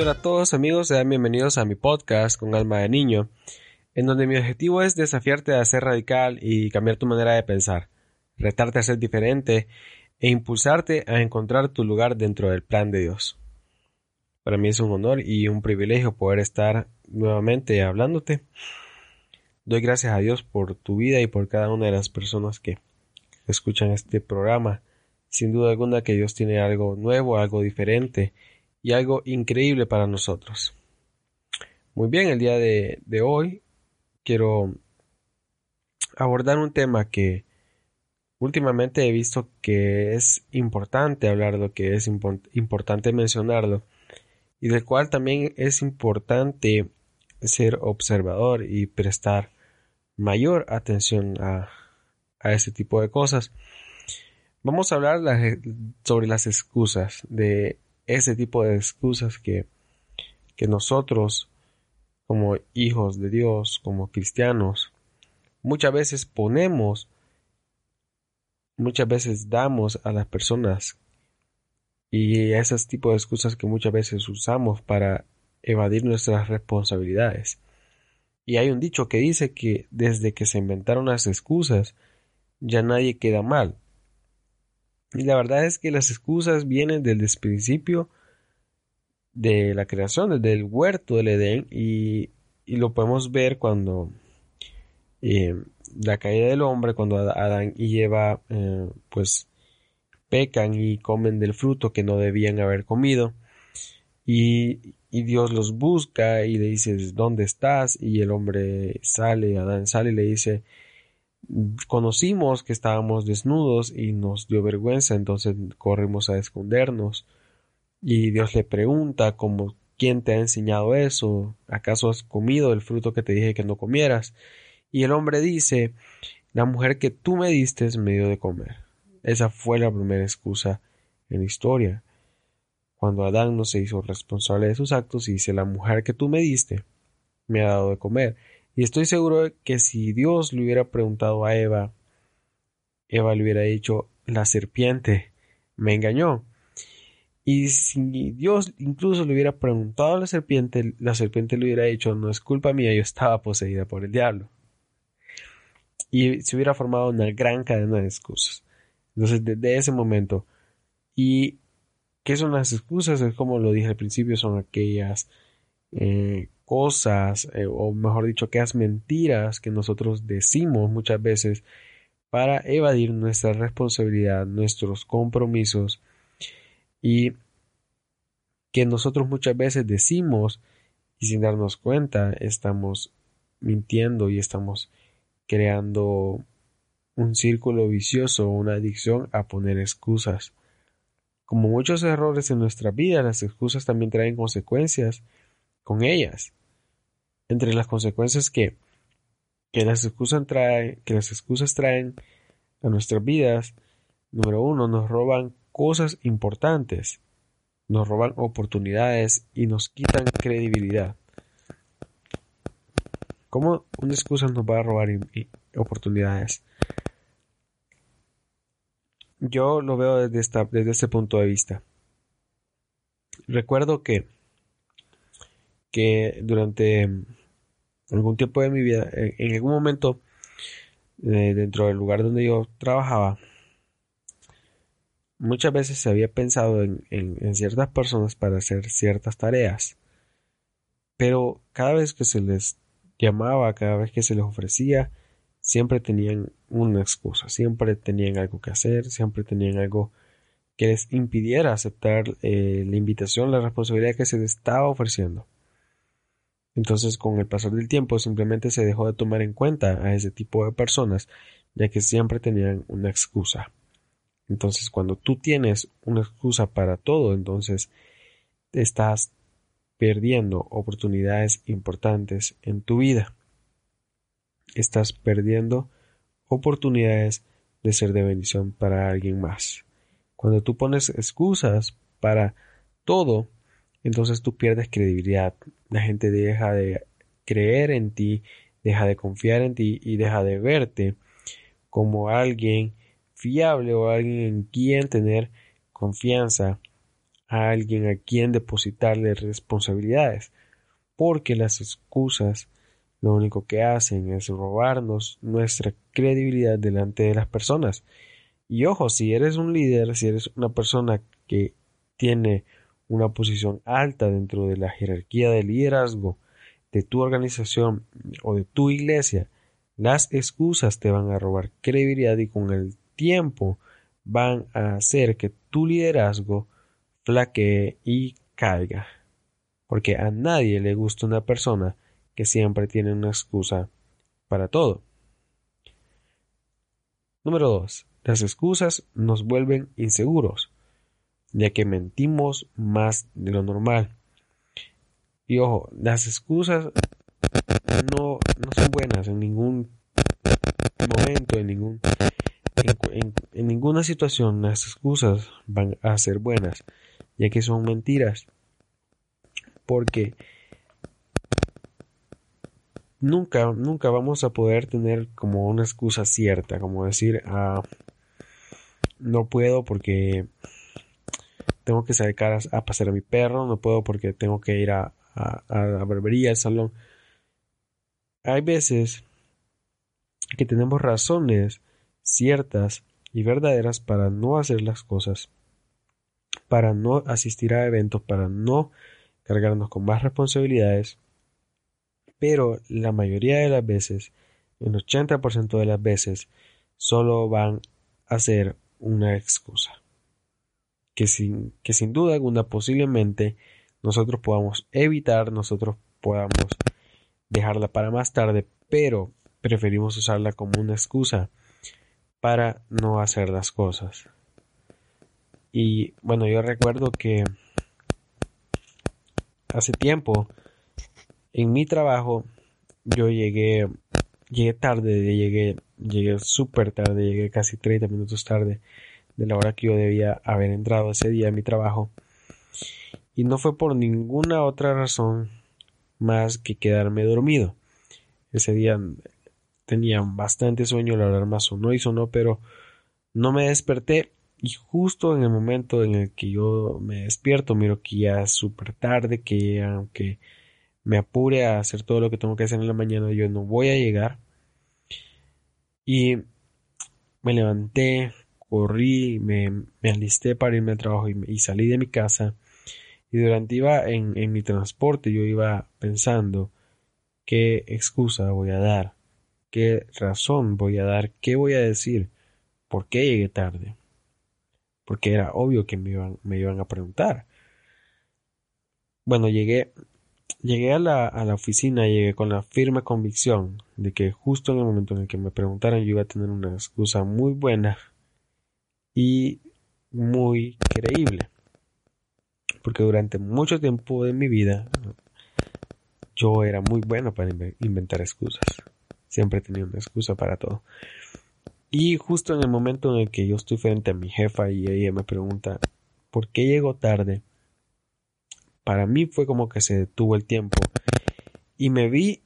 Hola a todos amigos, sean bienvenidos a mi podcast con alma de niño, en donde mi objetivo es desafiarte a ser radical y cambiar tu manera de pensar, retarte a ser diferente e impulsarte a encontrar tu lugar dentro del plan de Dios. Para mí es un honor y un privilegio poder estar nuevamente hablándote. Doy gracias a Dios por tu vida y por cada una de las personas que escuchan este programa. Sin duda alguna que Dios tiene algo nuevo, algo diferente y algo increíble para nosotros. Muy bien, el día de, hoy quiero abordar un tema que últimamente he visto que es importante hablarlo, que es importante mencionarlo y del cual también es importante ser observador y prestar mayor atención a, a este tipo de cosas. Vamos a hablar sobre las excusas de ese tipo de excusas que, que nosotros, como hijos de Dios, como cristianos, muchas veces ponemos, muchas veces damos a las personas y esos tipos de excusas que muchas veces usamos para evadir nuestras responsabilidades. Y hay un dicho que dice que desde que se inventaron las excusas, ya nadie queda mal. Y la verdad es que las excusas vienen desde el principio de la creación, desde el huerto del Edén, y, lo podemos ver cuando eh, la caída del hombre, cuando Adán y Eva eh, pues pecan y comen del fruto que no debían haber comido. Y, y, Dios los busca y le dice, ¿dónde estás? Y el hombre sale, Adán sale y le dice, conocimos que estábamos desnudos y nos dio vergüenza, entonces corrimos a escondernos. Y Dios le pregunta como ¿quién te ha enseñado eso? ¿Acaso has comido el fruto que te dije que no comieras? Y el hombre dice, la mujer que tú me diste me dio de comer. Esa fue la primera excusa en la historia. Cuando Adán no se hizo responsable de sus actos y dice, la mujer que tú me diste me ha dado de comer. Y estoy seguro que si Dios le hubiera preguntado a Eva, Eva le hubiera dicho, la serpiente me engañó. Y si Dios incluso le hubiera preguntado a la serpiente, la serpiente le hubiera dicho, no es culpa mía, yo estaba poseída por el diablo. Y se hubiera formado una gran cadena de excusas. Entonces, desde ese momento, ¿y qué son las excusas? Es como lo dije al principio, son aquellas eh, cosas, eh, o mejor dicho, aquellas mentiras que nosotros decimos muchas veces para evadir nuestra responsabilidad, nuestros compromisos y que nosotros muchas veces decimos y sin darnos cuenta estamos mintiendo y estamos creando un círculo vicioso, una adicción a poner excusas. Como muchos errores en nuestra vida, las excusas también traen consecuencias con ellas. Entre las consecuencias que, que, las, excusas traen, que las excusas traen a nuestras vidas, número uno, nos roban cosas importantes, nos roban oportunidades y nos quitan credibilidad. ¿Cómo una excusa nos va a robar oportunidades? Yo lo veo desde, esta, desde este punto de vista. Recuerdo que que durante algún tiempo de mi vida, en, algún momento, eh, dentro del lugar donde yo trabajaba, muchas veces se había pensado en, ciertas personas para hacer ciertas tareas, pero cada vez que se les llamaba, cada vez que se les ofrecía, siempre tenían una excusa, siempre tenían algo que hacer, siempre tenían algo que les impidiera aceptar eh, la invitación, la responsabilidad que se les estaba ofreciendo. Entonces, con el pasar del tiempo, simplemente se dejó de tomar en cuenta a ese tipo de personas, ya que siempre tenían una excusa. Entonces, cuando tú tienes una excusa para todo, entonces estás perdiendo oportunidades importantes en tu vida. Estás perdiendo oportunidades de ser de bendición para alguien más. Cuando tú pones excusas para todo, entonces tú pierdes credibilidad. La gente deja de creer en ti, deja de confiar en ti y deja de verte como alguien fiable o alguien en quien tener confianza a alguien a quien depositarle responsabilidades, porque las excusas lo único que hacen es robarnos nuestra credibilidad delante de las personas. Y ojo, si eres un líder, si eres una persona que tiene una posición alta dentro de la jerarquía de liderazgo de tu organización o de tu iglesia, las excusas te van a robar credibilidad y con el tiempo van a hacer que tu liderazgo flaquee y caiga. Porque a nadie le gusta una persona que siempre tiene una excusa para todo. Número 2. Las excusas nos vuelven inseguros, ya que mentimos más de lo normal. Y ojo, las excusas no, no son buenas en ningún momento, en ningún en, ninguna situación las excusas van a ser buenas, ya que son mentiras. Porque nunca, nunca vamos a poder tener como una excusa cierta, como decir, ah, no puedo porque tengo que sacar a, a, pasear a mi perro, no puedo porque tengo que ir a, a, a la barbería, al salón. Hay veces que tenemos razones ciertas y verdaderas para no hacer las cosas, para no asistir a eventos, para no cargarnos con más responsabilidades, pero la mayoría de las veces, el 80% de las veces, solo van a ser una excusa. Que sin, que sin duda alguna posiblemente nosotros podamos evitar, nosotros podamos dejarla para más tarde, pero preferimos usarla como una excusa para no hacer las cosas. Y bueno, yo recuerdo que hace tiempo en mi trabajo yo llegué llegué tarde, llegué llegué súper tarde, llegué casi 30 minutos tarde de la hora que yo debía haber entrado ese día en mi trabajo. Y no fue por ninguna otra razón más que quedarme dormido. Ese día tenía bastante sueño, la alarma sonó y sonó, pero no me desperté y justo en el momento en el que yo me despierto miro que ya es súper tarde, que aunque me apure a hacer todo lo que tengo que hacer en la mañana, yo no voy a llegar. Y me levanté, corrí, me, me alisté para irme al trabajo y, salí de mi casa. Y durante iba en, en mi transporte, yo iba pensando qué excusa voy a dar, qué razón voy a dar, qué voy a decir, por qué llegué tarde. Porque era obvio que me iban, me iban a preguntar. Bueno, llegué Llegué a la, a la oficina, llegué con la firme convicción de que justo en el momento en el que me preguntaran yo iba a tener una excusa muy buena y muy creíble. Porque durante mucho tiempo de mi vida yo era muy bueno para inventar excusas. Siempre tenía una excusa para todo. Y justo en el momento en el que yo estoy frente a mi jefa y ella me pregunta ¿por qué llego tarde? para mí fue como que se detuvo el tiempo y me vi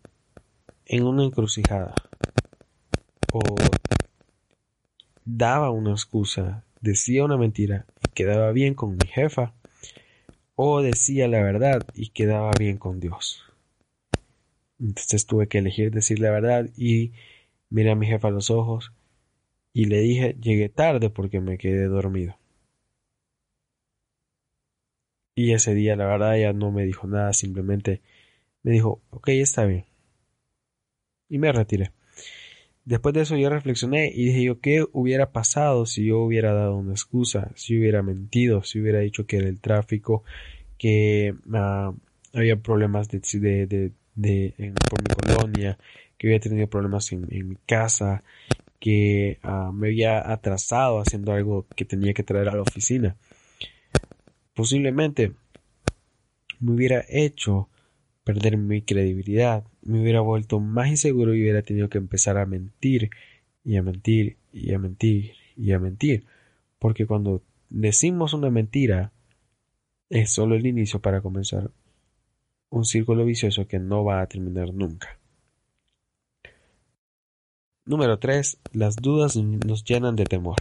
en una encrucijada. O daba una excusa, decía una mentira y quedaba bien con mi jefa, o decía la verdad y quedaba bien con Dios. Entonces tuve que elegir decir la verdad y miré a mi jefa a los ojos y le dije llegué tarde porque me quedé dormido. Y ese día, la verdad, ella no me dijo nada, simplemente me dijo, ok, está bien. Y me retiré. Después de eso yo reflexioné y dije yo, ¿qué hubiera pasado si yo hubiera dado una excusa, si hubiera mentido, si hubiera dicho que era el tráfico, que ah, había problemas de, de, de, en, por mi colonia, que había tenido problemas en, mi casa, que ah, me había atrasado haciendo algo que tenía que traer a la oficina. Posiblemente me hubiera hecho perder mi credibilidad, me hubiera vuelto más inseguro y hubiera tenido que empezar a mentir y a mentir y a mentir y a mentir. Porque cuando decimos una mentira es solo el inicio para comenzar un círculo vicioso que no va a terminar nunca. Número 3. Las dudas nos llenan de temor.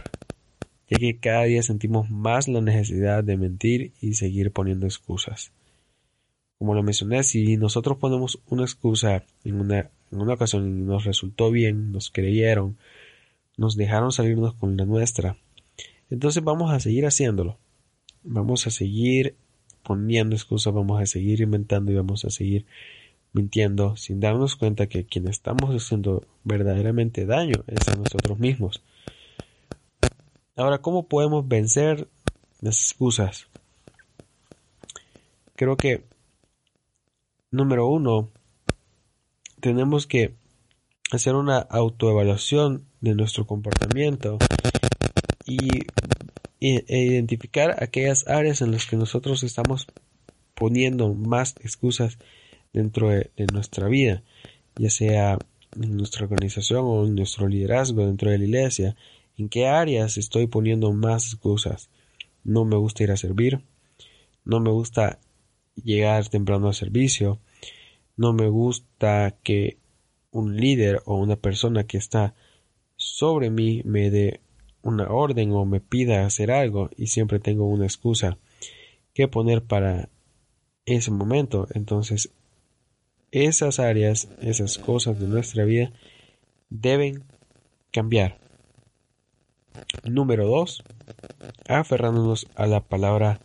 ya que cada día sentimos más la necesidad de mentir y seguir poniendo excusas. Como lo mencioné, si nosotros ponemos una excusa en una, en una ocasión y nos resultó bien, nos creyeron, nos dejaron salirnos con la nuestra, entonces vamos a seguir haciéndolo. Vamos a seguir poniendo excusas, vamos a seguir inventando y vamos a seguir mintiendo sin darnos cuenta que quien estamos haciendo verdaderamente daño es a nosotros mismos. Ahora, ¿cómo podemos vencer las excusas? Creo que, número uno, tenemos que hacer una autoevaluación de nuestro comportamiento y, e identificar aquellas áreas en las que nosotros estamos poniendo más excusas dentro de, nuestra vida, ya sea en nuestra organización o en nuestro liderazgo dentro de la iglesia, en qué áreas estoy poniendo más excusas. No me gusta ir a servir, no me gusta llegar temprano al servicio, no me gusta que un líder o una persona que está sobre mí me dé una orden o me pida hacer algo y siempre tengo una excusa que poner para ese momento. Entonces esas áreas, esas cosas de nuestra vida deben cambiar. Número dos, aferrándonos a la palabra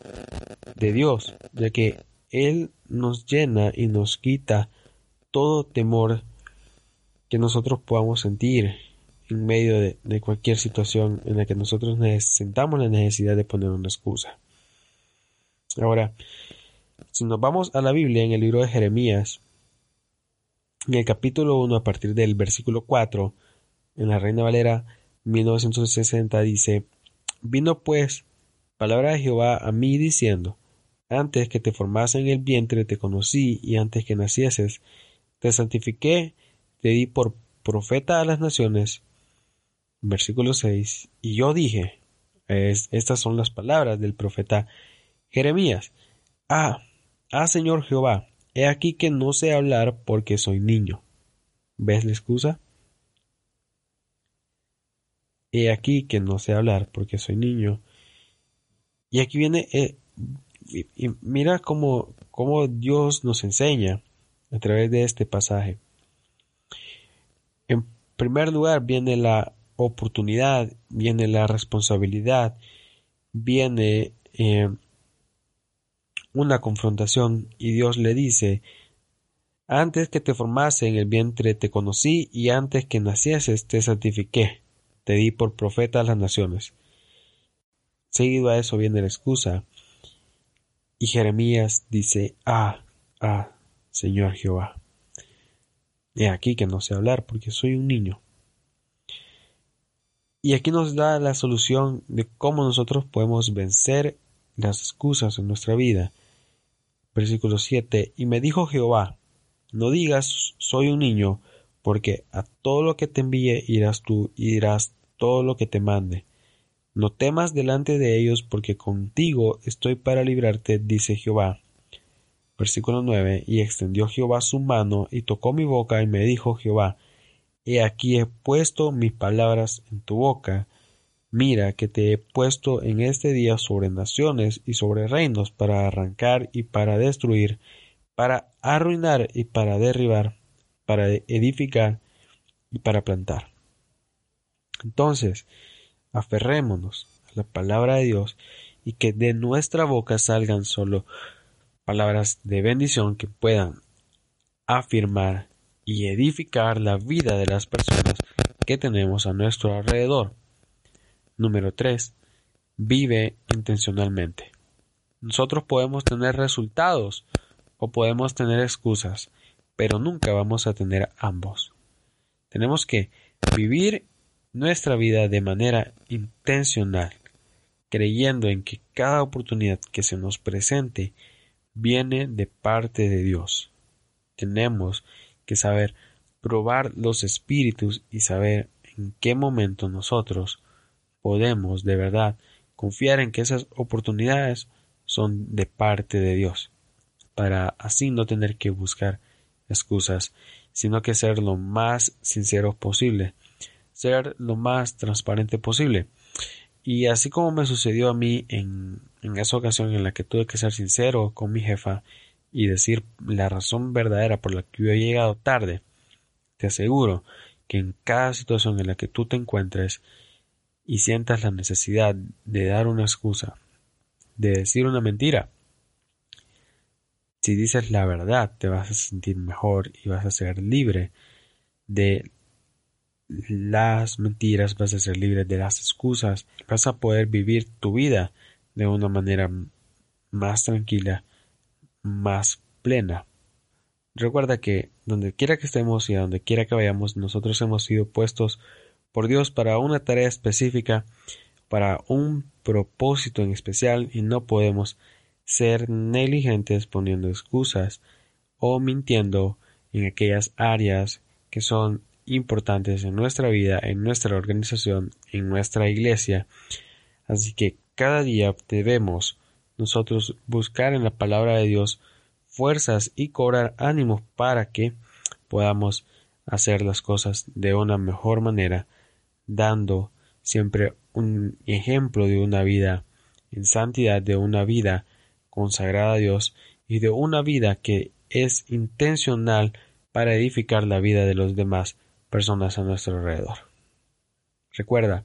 de Dios, ya que Él nos llena y nos quita todo temor que nosotros podamos sentir en medio de, cualquier situación en la que nosotros sentamos la necesidad de poner una excusa. Ahora, si nos vamos a la Biblia en el libro de Jeremías, en el capítulo 1, a partir del versículo 4, en la Reina Valera 1960 dice, Vino pues palabra de Jehová a mí diciendo, Antes que te formase en el vientre te conocí, y antes que nacieses te santifiqué, te di por profeta a las naciones. Versículo 6, y yo dije, estas son las palabras del profeta Jeremías, Ah, ah Señor Jehová, He aquí que no sé hablar porque soy niño. ¿Ves la excusa? He aquí que no sé hablar porque soy niño. Y aquí viene, eh, y mira cómo, cómo Dios nos enseña a través de este pasaje. En primer lugar viene la oportunidad, viene la responsabilidad, viene eh, una confrontación y Dios le dice, antes que te formase en el vientre te conocí y antes que nacieses te santifiqué, te di por profeta a las naciones. Seguido a eso viene la excusa y Jeremías dice, ah, ah, Señor Jehová. He aquí que no sé hablar porque soy un niño. Y aquí nos da la solución de cómo nosotros podemos vencer las excusas en nuestra vida Versículo 7. Y me dijo Jehová, no digas soy un niño, porque a todo lo que te envíe irás tú y dirás todo lo que te mande. No temas delante de ellos, porque contigo estoy para librarte, dice Jehová. Versículo 9. Y extendió Jehová su mano y tocó mi boca y me dijo Jehová, He aquí he puesto mis palabras en tu boca, Mira que te he puesto en este día sobre naciones y sobre reinos para arrancar y para destruir, para arruinar y para derribar, para edificar y para plantar. Entonces, aferrémonos a la palabra de Dios y que de nuestra boca salgan solo palabras de bendición que puedan afirmar y edificar la vida de las personas que tenemos a nuestro alrededor. Número 3. Vive intencionalmente. Nosotros podemos tener resultados o podemos tener excusas, pero nunca vamos a tener ambos. Tenemos que vivir nuestra vida de manera intencional, creyendo en que cada oportunidad que se nos presente viene de parte de Dios. Tenemos que saber probar los espíritus y saber en qué momento nosotros podemos de verdad confiar en que esas oportunidades son de parte de Dios, para así no tener que buscar excusas, sino que ser lo más sincero posible, ser lo más transparente posible. Y así como me sucedió a mí en, en esa ocasión en la que tuve que ser sincero con mi jefa y decir la razón verdadera por la que yo he llegado tarde, te aseguro que en cada situación en la que tú te encuentres y sientas la necesidad de dar una excusa, de decir una mentira, si dices la verdad te vas a sentir mejor y vas a ser libre de las mentiras, vas a ser libre de las excusas, vas a poder vivir tu vida de una manera más tranquila, más plena. Recuerda que donde quiera que estemos y a donde quiera que vayamos, nosotros hemos sido puestos por Dios para una tarea específica, para un propósito en especial y no podemos ser negligentes poniendo excusas o mintiendo en aquellas áreas que son importantes en nuestra vida, en nuestra organización, en nuestra iglesia. Así que cada día debemos nosotros buscar en la palabra de Dios fuerzas y cobrar ánimo para que podamos hacer las cosas de una mejor manera, dando siempre un ejemplo de una vida en santidad, de una vida consagrada a Dios y de una vida que es intencional para edificar la vida de los demás personas a nuestro alrededor. Recuerda,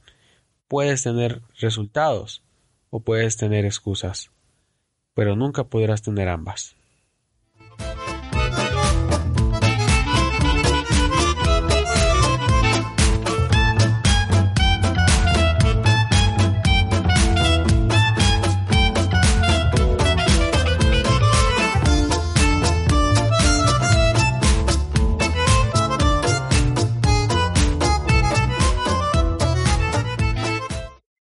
puedes tener resultados o puedes tener excusas, pero nunca podrás tener ambas.